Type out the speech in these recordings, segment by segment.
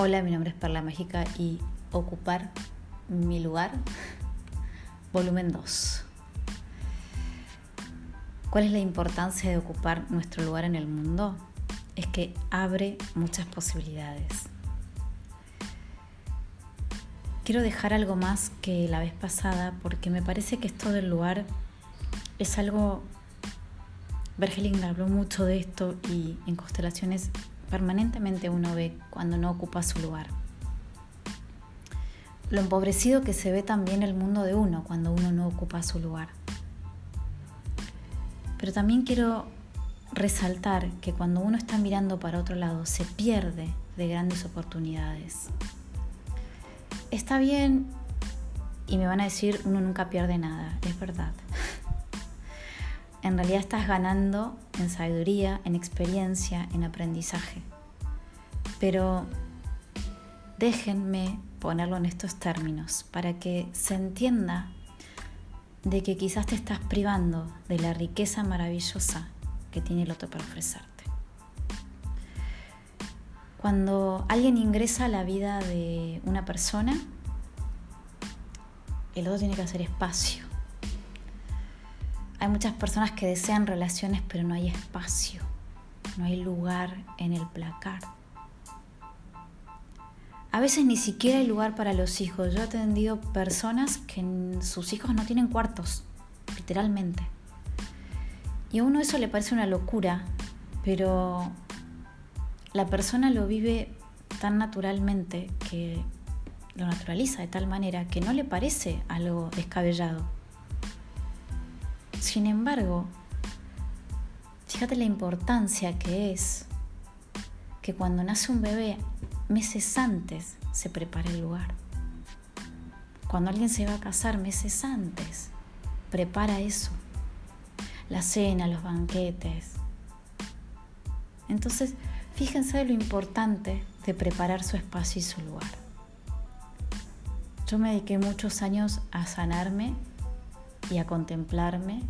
Hola, mi nombre es Perla Mágica y ocupar mi lugar, volumen 2. ¿Cuál es la importancia de ocupar nuestro lugar en el mundo? Es que abre muchas posibilidades. Quiero dejar algo más que la vez pasada porque me parece que esto del lugar es algo... Bergeling habló mucho de esto y en constelaciones permanentemente uno ve cuando no ocupa su lugar. Lo empobrecido que se ve también el mundo de uno cuando uno no ocupa su lugar. Pero también quiero resaltar que cuando uno está mirando para otro lado se pierde de grandes oportunidades. Está bien, y me van a decir, uno nunca pierde nada, es verdad. En realidad estás ganando en sabiduría, en experiencia, en aprendizaje. Pero déjenme ponerlo en estos términos para que se entienda de que quizás te estás privando de la riqueza maravillosa que tiene el otro para ofrecerte. Cuando alguien ingresa a la vida de una persona, el otro tiene que hacer espacio hay muchas personas que desean relaciones, pero no hay espacio, no hay lugar en el placar. A veces ni siquiera hay lugar para los hijos. Yo he atendido personas que sus hijos no tienen cuartos, literalmente. Y a uno eso le parece una locura, pero la persona lo vive tan naturalmente que lo naturaliza de tal manera que no le parece algo descabellado. Sin embargo, fíjate la importancia que es que cuando nace un bebé, meses antes se prepare el lugar. Cuando alguien se va a casar, meses antes, prepara eso. La cena, los banquetes. Entonces, fíjense lo importante de preparar su espacio y su lugar. Yo me dediqué muchos años a sanarme y a contemplarme.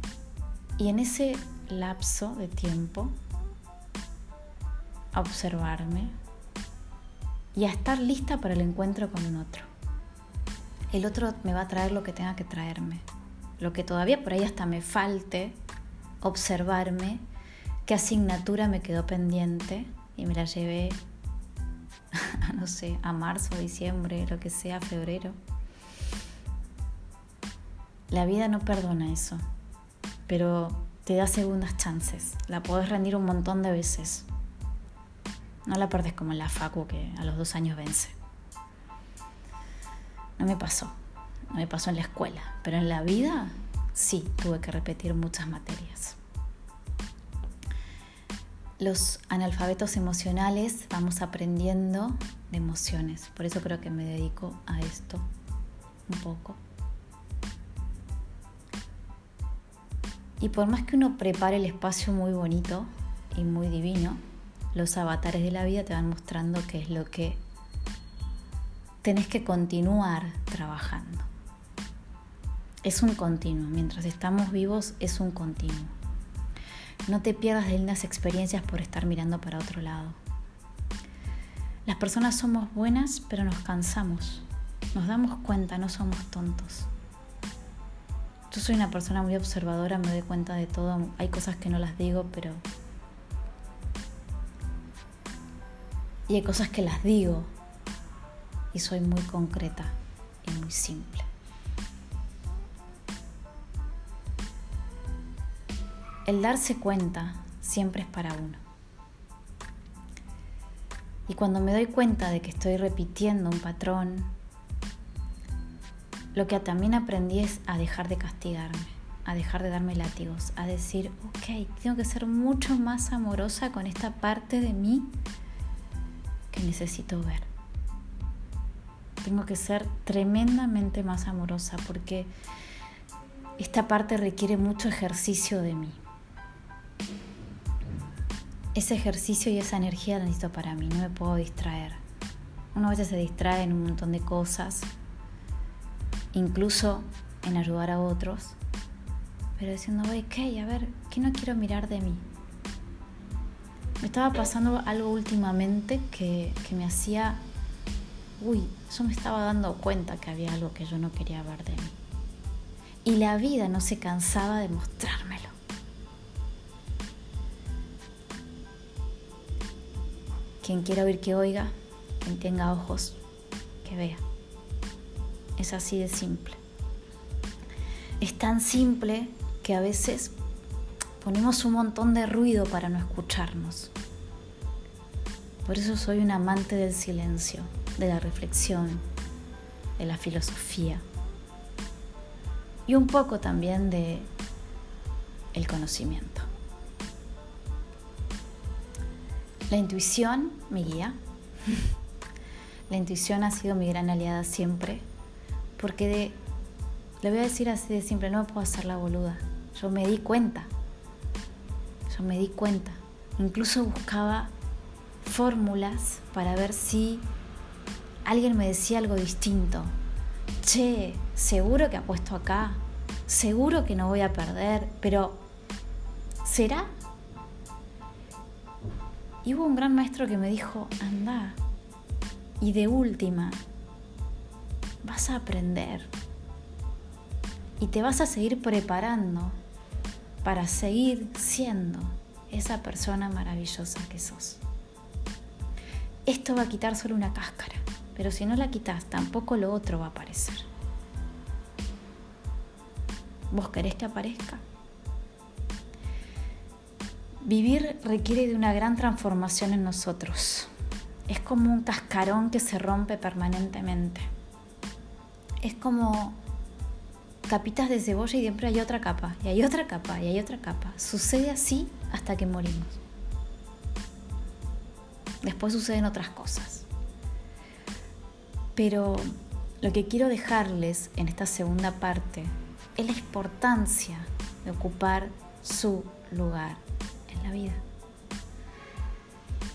Y en ese lapso de tiempo, a observarme y a estar lista para el encuentro con un otro. El otro me va a traer lo que tenga que traerme, lo que todavía por ahí hasta me falte, observarme, qué asignatura me quedó pendiente y me la llevé, no sé, a marzo, diciembre, lo que sea, febrero. La vida no perdona eso, pero te da segundas chances. La podés rendir un montón de veces. No la perdes como en la facu que a los dos años vence. No me pasó, no me pasó en la escuela, pero en la vida sí tuve que repetir muchas materias. Los analfabetos emocionales vamos aprendiendo de emociones, por eso creo que me dedico a esto un poco. Y por más que uno prepare el espacio muy bonito y muy divino, los avatares de la vida te van mostrando qué es lo que tenés que continuar trabajando. Es un continuo, mientras estamos vivos es un continuo. No te pierdas de lindas experiencias por estar mirando para otro lado. Las personas somos buenas, pero nos cansamos. Nos damos cuenta, no somos tontos. Yo soy una persona muy observadora, me doy cuenta de todo. Hay cosas que no las digo, pero... Y hay cosas que las digo. Y soy muy concreta y muy simple. El darse cuenta siempre es para uno. Y cuando me doy cuenta de que estoy repitiendo un patrón, lo que también aprendí es a dejar de castigarme, a dejar de darme látigos, a decir, ok, tengo que ser mucho más amorosa con esta parte de mí que necesito ver. Tengo que ser tremendamente más amorosa porque esta parte requiere mucho ejercicio de mí. Ese ejercicio y esa energía la necesito para mí, no me puedo distraer. Uno a veces se distrae en un montón de cosas, incluso en ayudar a otros, pero diciendo, ok, a ver, ¿qué no quiero mirar de mí? Me estaba pasando algo últimamente que, que me hacía uy, yo me estaba dando cuenta que había algo que yo no quería ver de mí. Y la vida no se cansaba de mostrármelo. Quien quiera oír que oiga, quien tenga ojos que vea. Es así de simple. Es tan simple que a veces ponemos un montón de ruido para no escucharnos. Por eso soy un amante del silencio, de la reflexión, de la filosofía y un poco también de el conocimiento. La intuición mi guía. La intuición ha sido mi gran aliada siempre, porque de, le voy a decir así de simple, no puedo hacer la boluda. Yo me di cuenta, yo me di cuenta. Incluso buscaba fórmulas para ver si alguien me decía algo distinto. Che, seguro que apuesto acá, seguro que no voy a perder, pero ¿será? Y hubo un gran maestro que me dijo, anda, y de última, vas a aprender y te vas a seguir preparando para seguir siendo esa persona maravillosa que sos. Esto va a quitar solo una cáscara, pero si no la quitas, tampoco lo otro va a aparecer. ¿Vos querés que aparezca? Vivir requiere de una gran transformación en nosotros es como un cascarón que se rompe permanentemente. Es como capitas de cebolla y siempre hay otra capa, y hay otra capa, y hay otra capa. Sucede así hasta que morimos. Después suceden otras cosas. Pero lo que quiero dejarles en esta segunda parte es la importancia de ocupar su lugar en la vida.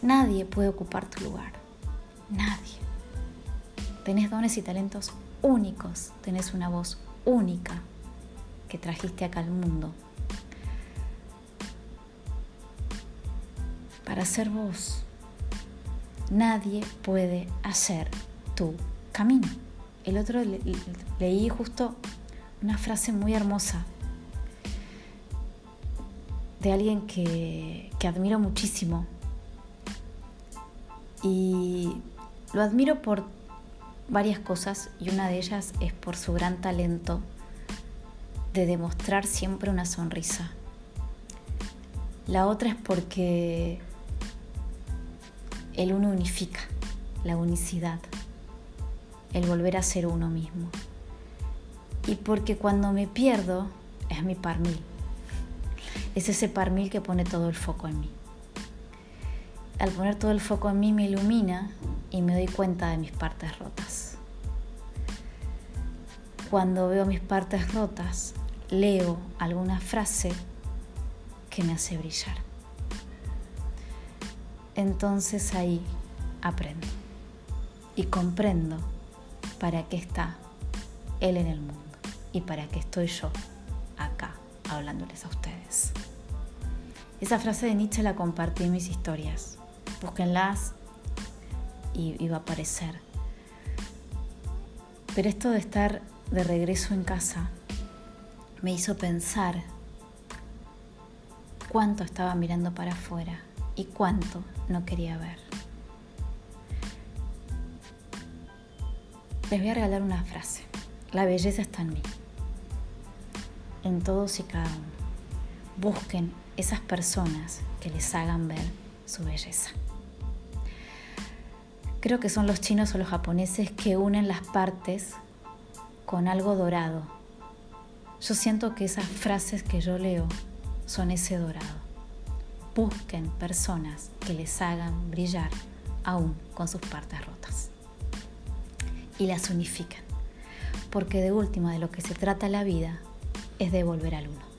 Nadie puede ocupar tu lugar. Nadie. Tenés dones y talentos únicos. Tenés una voz única que trajiste acá al mundo. Para ser vos, nadie puede hacer tu camino. El otro leí justo una frase muy hermosa de alguien que, que admiro muchísimo, y lo admiro por varias cosas y una de ellas es por su gran talento de demostrar siempre una sonrisa. La otra es porque el uno unifica, la unicidad, el volver a ser uno mismo. Y porque cuando me pierdo es mi parmil, es ese parmil que pone todo el foco en mí al poner todo el foco en mí me ilumina y me doy cuenta de mis partes rotas. Cuando veo mis partes rotas, leo alguna frase que me hace brillar. Entonces ahí aprendo y comprendo para qué está Él en el mundo y para qué estoy yo acá hablándoles a ustedes. Esa frase de Nietzsche la compartí en mis historias búsquenlas y, va a aparecer. Pero esto de estar de regreso en casa me hizo pensar cuánto estaba mirando para afuera y cuánto no quería ver. Les voy a regalar una frase. La belleza está en mí, en todos y cada uno. Busquen esas personas que les hagan ver su belleza. Creo que son los chinos o los japoneses que unen las partes con algo dorado. Yo siento que esas frases que yo leo son ese dorado. Busquen personas que les hagan brillar aún con sus partes rotas. Y las unifiquen. Porque de última de lo que se trata la vida es de volver al uno.